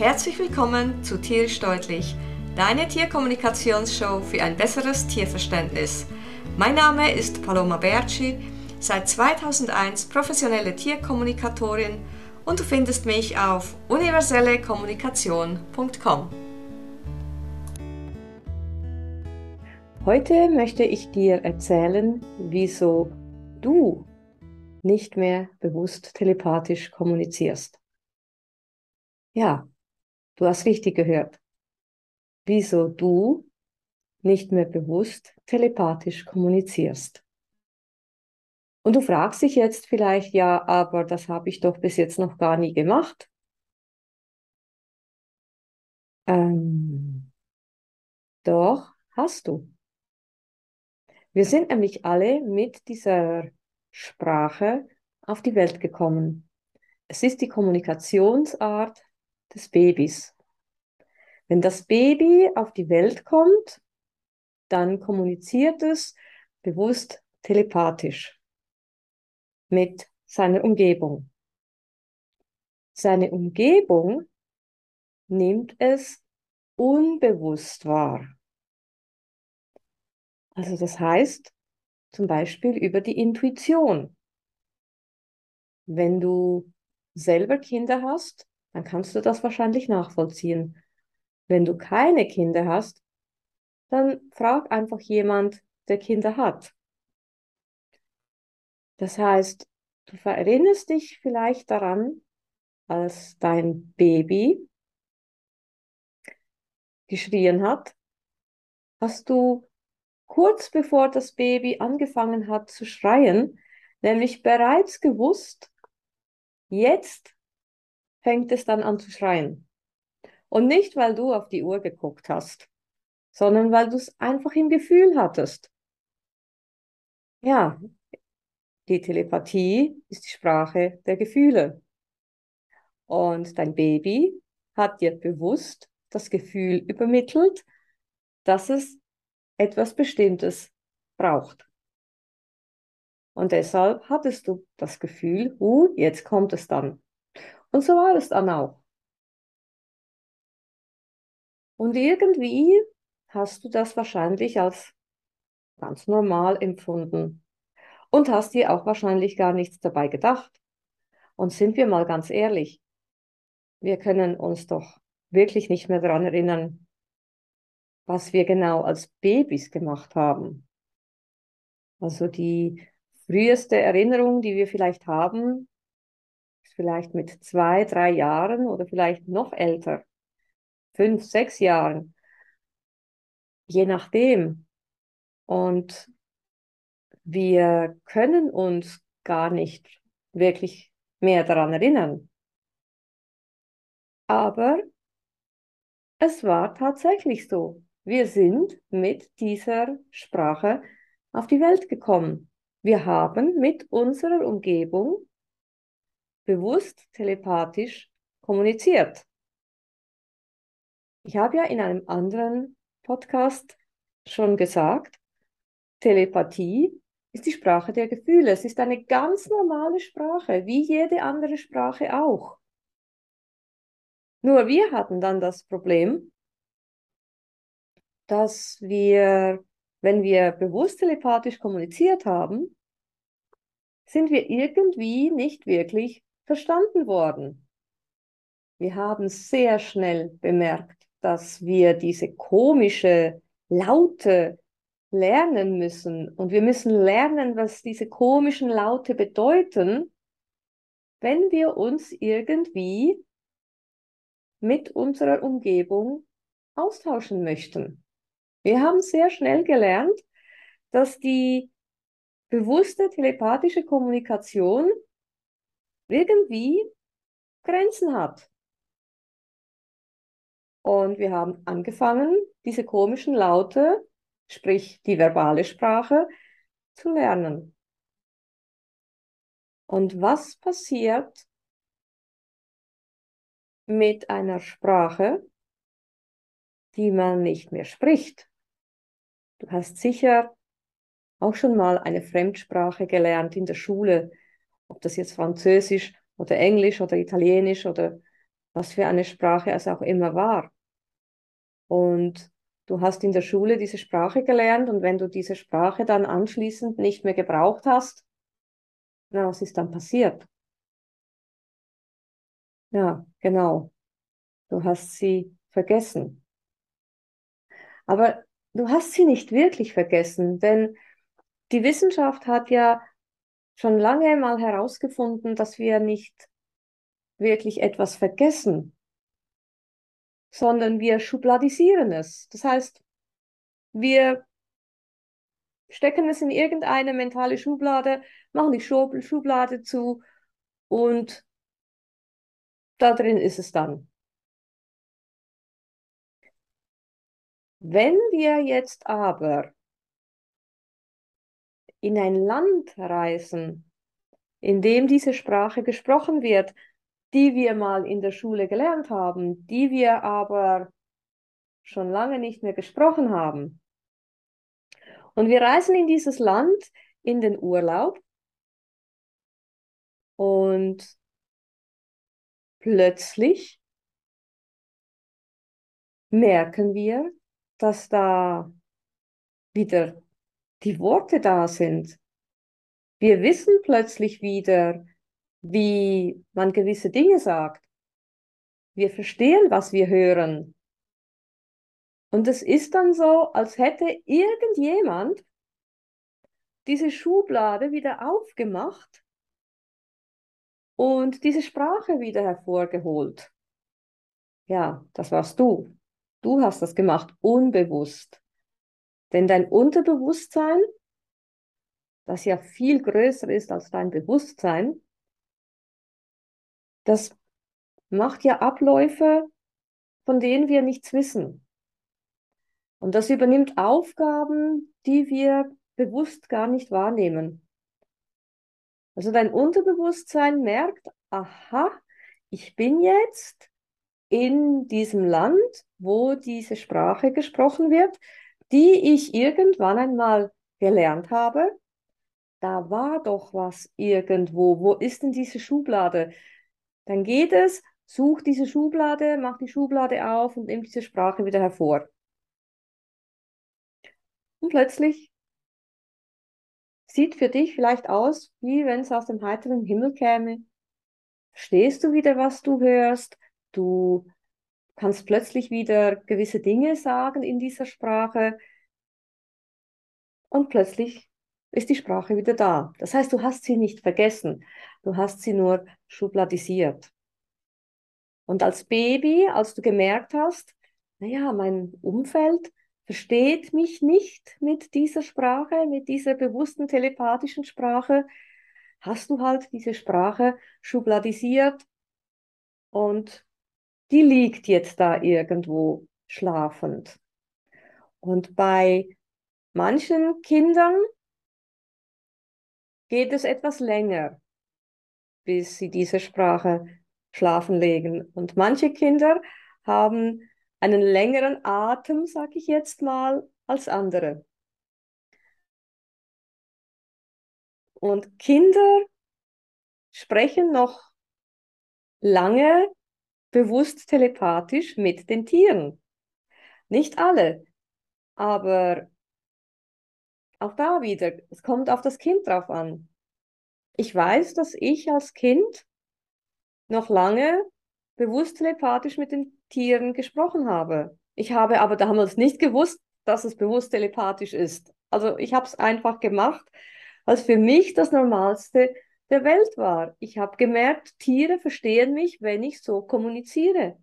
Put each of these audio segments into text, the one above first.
Herzlich willkommen zu Tierisch Deutlich, deine Tierkommunikationsshow für ein besseres Tierverständnis. Mein Name ist Paloma Berci, seit 2001 professionelle Tierkommunikatorin und du findest mich auf universellekommunikation.com. Heute möchte ich dir erzählen, wieso du nicht mehr bewusst telepathisch kommunizierst. Ja, du hast richtig gehört. Wieso du nicht mehr bewusst telepathisch kommunizierst. Und du fragst dich jetzt vielleicht, ja, aber das habe ich doch bis jetzt noch gar nie gemacht. Ähm, doch, hast du. Wir sind nämlich alle mit dieser Sprache auf die Welt gekommen. Es ist die Kommunikationsart des Babys. Wenn das Baby auf die Welt kommt, dann kommuniziert es bewusst telepathisch mit seiner Umgebung. Seine Umgebung nimmt es unbewusst wahr. Also das heißt zum Beispiel über die Intuition. Wenn du selber Kinder hast, dann kannst du das wahrscheinlich nachvollziehen. Wenn du keine Kinder hast, dann frag einfach jemand, der Kinder hat. Das heißt, du erinnerst dich vielleicht daran, als dein Baby geschrien hat, hast du kurz bevor das Baby angefangen hat zu schreien, nämlich bereits gewusst, jetzt fängt es dann an zu schreien. Und nicht, weil du auf die Uhr geguckt hast, sondern weil du es einfach im Gefühl hattest. Ja, die Telepathie ist die Sprache der Gefühle. Und dein Baby hat dir bewusst das Gefühl übermittelt, dass es etwas Bestimmtes braucht. Und deshalb hattest du das Gefühl, uh, jetzt kommt es dann. Und so war es dann auch. Und irgendwie hast du das wahrscheinlich als ganz normal empfunden und hast dir auch wahrscheinlich gar nichts dabei gedacht. Und sind wir mal ganz ehrlich, wir können uns doch wirklich nicht mehr daran erinnern, was wir genau als Babys gemacht haben. Also die früheste Erinnerung, die wir vielleicht haben, vielleicht mit zwei, drei Jahren oder vielleicht noch älter, fünf, sechs Jahren, je nachdem. Und wir können uns gar nicht wirklich mehr daran erinnern. Aber es war tatsächlich so. Wir sind mit dieser Sprache auf die Welt gekommen. Wir haben mit unserer Umgebung bewusst telepathisch kommuniziert. Ich habe ja in einem anderen Podcast schon gesagt, Telepathie ist die Sprache der Gefühle. Es ist eine ganz normale Sprache, wie jede andere Sprache auch. Nur wir hatten dann das Problem, dass wir, wenn wir bewusst telepathisch kommuniziert haben, sind wir irgendwie nicht wirklich verstanden worden. Wir haben sehr schnell bemerkt, dass wir diese komische Laute lernen müssen. Und wir müssen lernen, was diese komischen Laute bedeuten, wenn wir uns irgendwie mit unserer Umgebung austauschen möchten. Wir haben sehr schnell gelernt, dass die bewusste telepathische Kommunikation irgendwie Grenzen hat. Und wir haben angefangen, diese komischen Laute, sprich die verbale Sprache, zu lernen. Und was passiert mit einer Sprache, die man nicht mehr spricht? Du hast sicher auch schon mal eine Fremdsprache gelernt in der Schule, ob das jetzt Französisch oder Englisch oder Italienisch oder was für eine Sprache es auch immer war. Und du hast in der Schule diese Sprache gelernt und wenn du diese Sprache dann anschließend nicht mehr gebraucht hast, na, was ist dann passiert? Ja, genau. Du hast sie vergessen. Aber du hast sie nicht wirklich vergessen, denn die Wissenschaft hat ja schon lange mal herausgefunden, dass wir nicht wirklich etwas vergessen, sondern wir schubladisieren es. Das heißt, wir stecken es in irgendeine mentale Schublade, machen die Schublade zu und da drin ist es dann. Wenn wir jetzt aber in ein Land reisen, in dem diese Sprache gesprochen wird, die wir mal in der Schule gelernt haben, die wir aber schon lange nicht mehr gesprochen haben. Und wir reisen in dieses Land in den Urlaub und plötzlich merken wir, dass da wieder die Worte da sind. Wir wissen plötzlich wieder, wie man gewisse Dinge sagt. Wir verstehen, was wir hören. Und es ist dann so, als hätte irgendjemand diese Schublade wieder aufgemacht und diese Sprache wieder hervorgeholt. Ja, das warst du. Du hast das gemacht, unbewusst. Denn dein Unterbewusstsein, das ja viel größer ist als dein Bewusstsein, das macht ja Abläufe, von denen wir nichts wissen. Und das übernimmt Aufgaben, die wir bewusst gar nicht wahrnehmen. Also dein Unterbewusstsein merkt, aha, ich bin jetzt in diesem Land, wo diese Sprache gesprochen wird, die ich irgendwann einmal gelernt habe. Da war doch was irgendwo. Wo ist denn diese Schublade? Dann geht es, sucht diese Schublade, macht die Schublade auf und nimmt diese Sprache wieder hervor. Und plötzlich sieht für dich vielleicht aus, wie wenn es aus dem heiteren Himmel käme. Verstehst du wieder, was du hörst? Du kannst plötzlich wieder gewisse Dinge sagen in dieser Sprache und plötzlich ist die Sprache wieder da. Das heißt, du hast sie nicht vergessen, du hast sie nur schubladisiert. Und als Baby, als du gemerkt hast, naja, mein Umfeld versteht mich nicht mit dieser Sprache, mit dieser bewussten telepathischen Sprache, hast du halt diese Sprache schubladisiert und die liegt jetzt da irgendwo schlafend. Und bei manchen Kindern geht es etwas länger, bis sie diese Sprache schlafen legen. Und manche Kinder haben einen längeren Atem, sage ich jetzt mal, als andere. Und Kinder sprechen noch lange bewusst telepathisch mit den Tieren. Nicht alle, aber auch da wieder, es kommt auf das Kind drauf an. Ich weiß, dass ich als Kind noch lange bewusst telepathisch mit den Tieren gesprochen habe. Ich habe aber damals nicht gewusst, dass es bewusst telepathisch ist. Also ich habe es einfach gemacht, was für mich das Normalste der Welt war. Ich habe gemerkt, Tiere verstehen mich, wenn ich so kommuniziere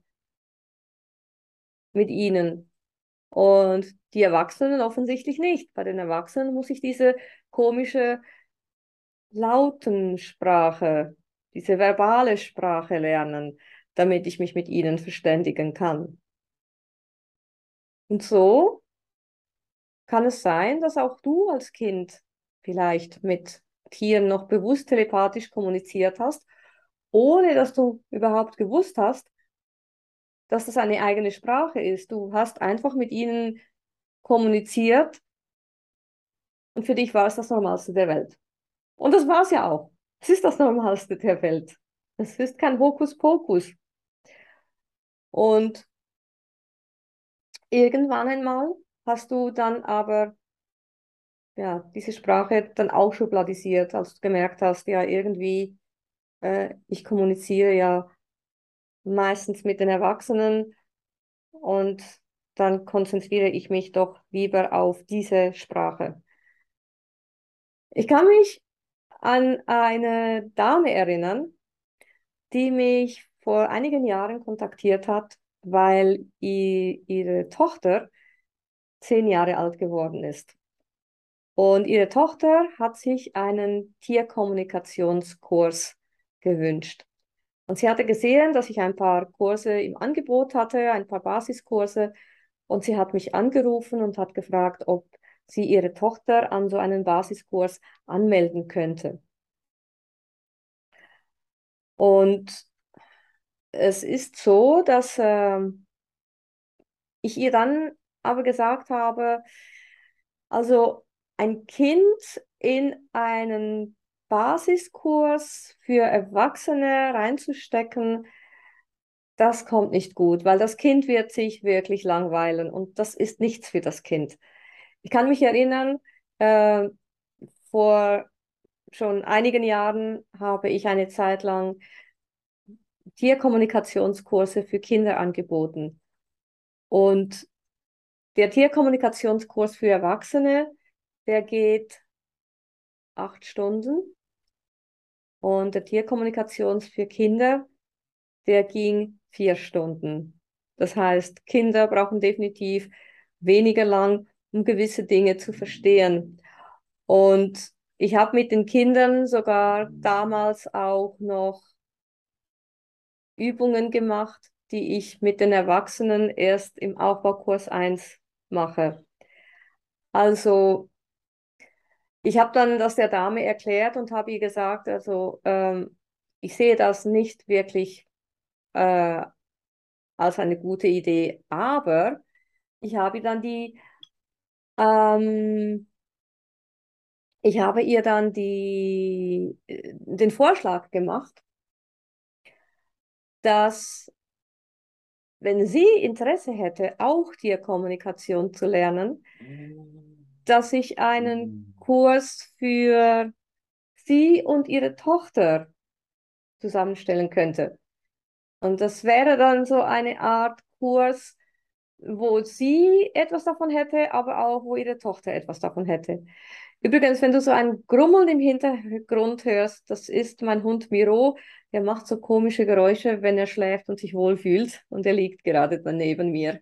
mit ihnen. Und die Erwachsenen offensichtlich nicht. Bei den Erwachsenen muss ich diese komische Lautensprache, diese verbale Sprache lernen, damit ich mich mit ihnen verständigen kann. Und so kann es sein, dass auch du als Kind vielleicht mit Tieren noch bewusst telepathisch kommuniziert hast, ohne dass du überhaupt gewusst hast, dass das eine eigene Sprache ist. Du hast einfach mit ihnen kommuniziert und für dich war es das Normalste der Welt. Und das war es ja auch. Es ist das Normalste der Welt. Es ist kein Hokuspokus. Und irgendwann einmal hast du dann aber ja, diese Sprache dann auch schubladisiert, als du gemerkt hast, ja, irgendwie, äh, ich kommuniziere ja meistens mit den Erwachsenen und dann konzentriere ich mich doch lieber auf diese Sprache. Ich kann mich an eine Dame erinnern, die mich vor einigen Jahren kontaktiert hat, weil ihre Tochter zehn Jahre alt geworden ist. Und ihre Tochter hat sich einen Tierkommunikationskurs gewünscht. Und sie hatte gesehen, dass ich ein paar Kurse im Angebot hatte, ein paar Basiskurse. Und sie hat mich angerufen und hat gefragt, ob sie ihre Tochter an so einen Basiskurs anmelden könnte. Und es ist so, dass äh, ich ihr dann aber gesagt habe, also ein Kind in einen Basiskurs für Erwachsene reinzustecken, das kommt nicht gut, weil das Kind wird sich wirklich langweilen und das ist nichts für das Kind. Ich kann mich erinnern, äh, vor schon einigen Jahren habe ich eine Zeit lang Tierkommunikationskurse für Kinder angeboten. Und der Tierkommunikationskurs für Erwachsene, der geht acht Stunden. Und der Tierkommunikations für Kinder, der ging vier Stunden. Das heißt, Kinder brauchen definitiv weniger lang, um gewisse Dinge zu verstehen. Und ich habe mit den Kindern sogar damals auch noch Übungen gemacht, die ich mit den Erwachsenen erst im Aufbaukurs 1 mache. Also ich habe dann das der Dame erklärt und habe ihr gesagt, also ähm, ich sehe das nicht wirklich äh, als eine gute Idee, aber ich habe dann die, ähm, ich habe ihr dann die, äh, den Vorschlag gemacht, dass wenn sie Interesse hätte, auch Tierkommunikation zu lernen, dass ich einen Kurs für sie und ihre Tochter zusammenstellen könnte. Und das wäre dann so eine Art Kurs, wo sie etwas davon hätte, aber auch wo ihre Tochter etwas davon hätte. Übrigens, wenn du so ein Grummeln im Hintergrund hörst, das ist mein Hund Miro. Der macht so komische Geräusche, wenn er schläft und sich wohlfühlt. Und er liegt gerade daneben mir.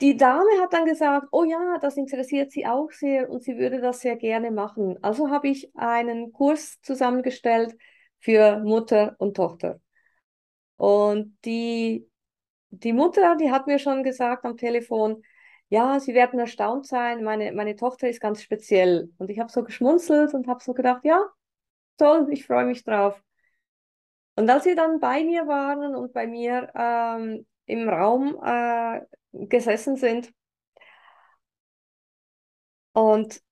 Die Dame hat dann gesagt, oh ja, das interessiert sie auch sehr und sie würde das sehr gerne machen. Also habe ich einen Kurs zusammengestellt für Mutter und Tochter. Und die, die Mutter, die hat mir schon gesagt am Telefon, ja, Sie werden erstaunt sein, meine, meine Tochter ist ganz speziell. Und ich habe so geschmunzelt und habe so gedacht, ja, toll, ich freue mich drauf. Und als sie dann bei mir waren und bei mir ähm, im Raum äh, gesessen sind und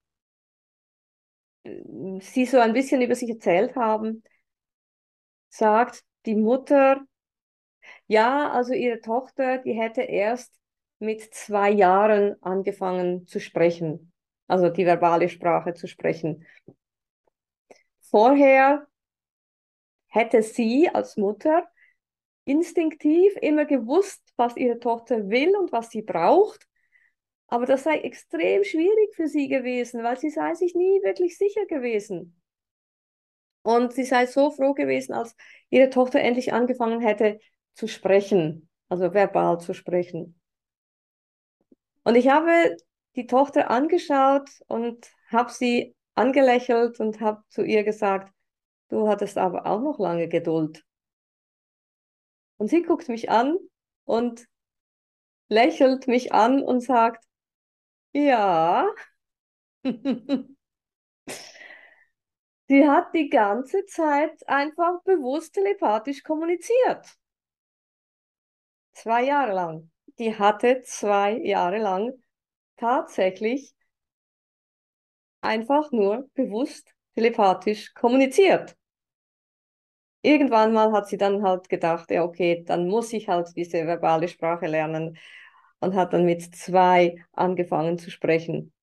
äh, sie so ein bisschen über sich erzählt haben, sagt die Mutter, ja, also ihre Tochter, die hätte erst mit zwei Jahren angefangen zu sprechen, also die verbale Sprache zu sprechen. Vorher hätte sie als Mutter instinktiv immer gewusst, was ihre Tochter will und was sie braucht, aber das sei extrem schwierig für sie gewesen, weil sie sei sich nie wirklich sicher gewesen. Und sie sei so froh gewesen, als ihre Tochter endlich angefangen hätte zu sprechen, also verbal zu sprechen. Und ich habe die Tochter angeschaut und habe sie angelächelt und habe zu ihr gesagt, du hattest aber auch noch lange Geduld. Und sie guckt mich an und lächelt mich an und sagt, ja. sie hat die ganze Zeit einfach bewusst telepathisch kommuniziert. Zwei Jahre lang die hatte zwei Jahre lang tatsächlich einfach nur bewusst telepathisch kommuniziert. Irgendwann mal hat sie dann halt gedacht, ja, okay, dann muss ich halt diese verbale Sprache lernen und hat dann mit zwei angefangen zu sprechen.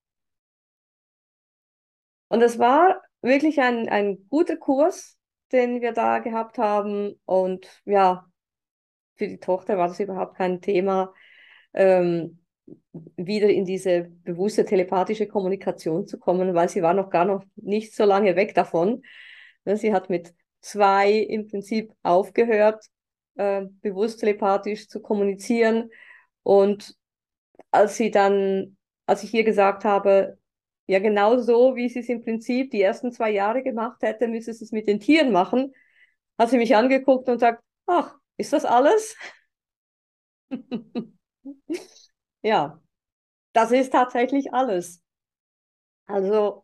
Und es war wirklich ein, ein guter Kurs, den wir da gehabt haben. Und ja, für die Tochter war das überhaupt kein Thema, ähm, wieder in diese bewusste telepathische Kommunikation zu kommen, weil sie war noch gar noch nicht so lange weg davon. Sie hat mit zwei im Prinzip aufgehört, äh, bewusst telepathisch zu kommunizieren. Und als sie dann, als ich ihr gesagt habe, ja, genau so, wie sie es im Prinzip die ersten zwei Jahre gemacht hätte, müsste sie es mit den Tieren machen, hat sie mich angeguckt und sagt, ach, ist das alles? ja, das ist tatsächlich alles. Also,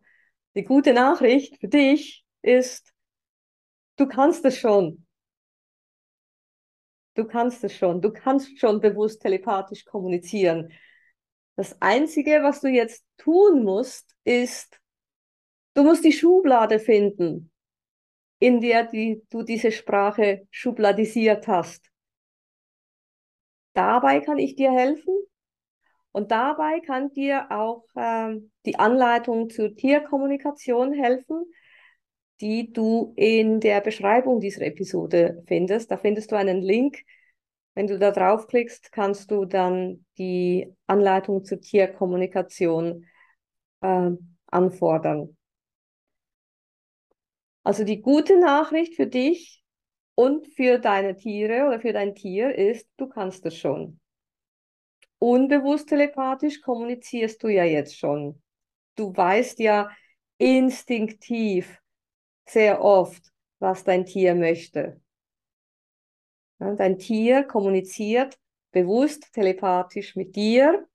die gute Nachricht für dich ist, du kannst es schon. Du kannst es schon. Du kannst schon bewusst telepathisch kommunizieren. Das Einzige, was du jetzt tun musst, ist, du musst die Schublade finden, in der die, du diese Sprache schubladisiert hast. Dabei kann ich dir helfen und dabei kann dir auch äh, die Anleitung zur Tierkommunikation helfen, die du in der Beschreibung dieser Episode findest. Da findest du einen Link. Wenn du da draufklickst, kannst du dann die Anleitung zur Tierkommunikation äh, anfordern. Also die gute Nachricht für dich und für deine Tiere oder für dein Tier ist, du kannst es schon. Unbewusst telepathisch kommunizierst du ja jetzt schon. Du weißt ja instinktiv sehr oft, was dein Tier möchte. dein Tier kommuniziert bewusst telepathisch mit dir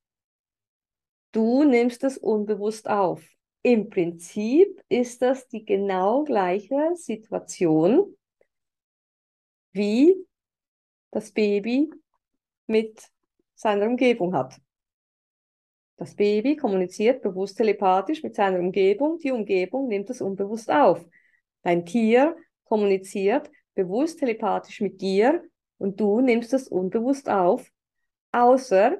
Du nimmst es unbewusst auf. Im Prinzip ist das die genau gleiche Situation wie das Baby mit seiner Umgebung hat. Das Baby kommuniziert bewusst telepathisch mit seiner Umgebung, die Umgebung nimmt es unbewusst auf. Dein Tier kommuniziert bewusst telepathisch mit dir und du nimmst es unbewusst auf, außer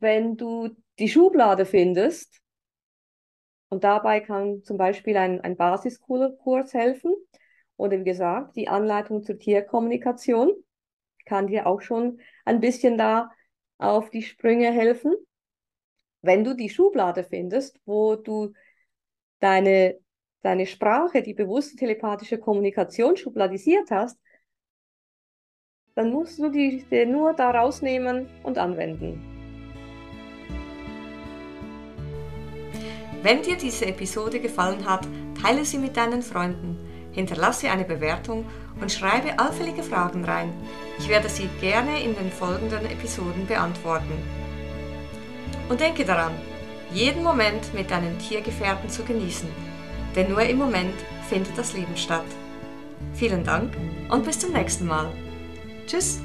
wenn du die Schublade findest, und dabei kann zum Beispiel ein, ein Basiskurs helfen, oder wie gesagt, die Anleitung zur Tierkommunikation kann dir auch schon ein bisschen da auf die Sprünge helfen. Wenn du die Schublade findest, wo du deine, deine Sprache, die bewusste telepathische Kommunikation schubladisiert hast, dann musst du die nur da rausnehmen und anwenden. Wenn dir diese Episode gefallen hat, teile sie mit deinen Freunden, hinterlasse eine Bewertung und schreibe allfällige Fragen rein. Ich werde sie gerne in den folgenden Episoden beantworten. Und denke daran, jeden Moment mit deinen Tiergefährten zu genießen, denn nur im Moment findet das Leben statt. Vielen Dank und bis zum nächsten Mal. Tschüss!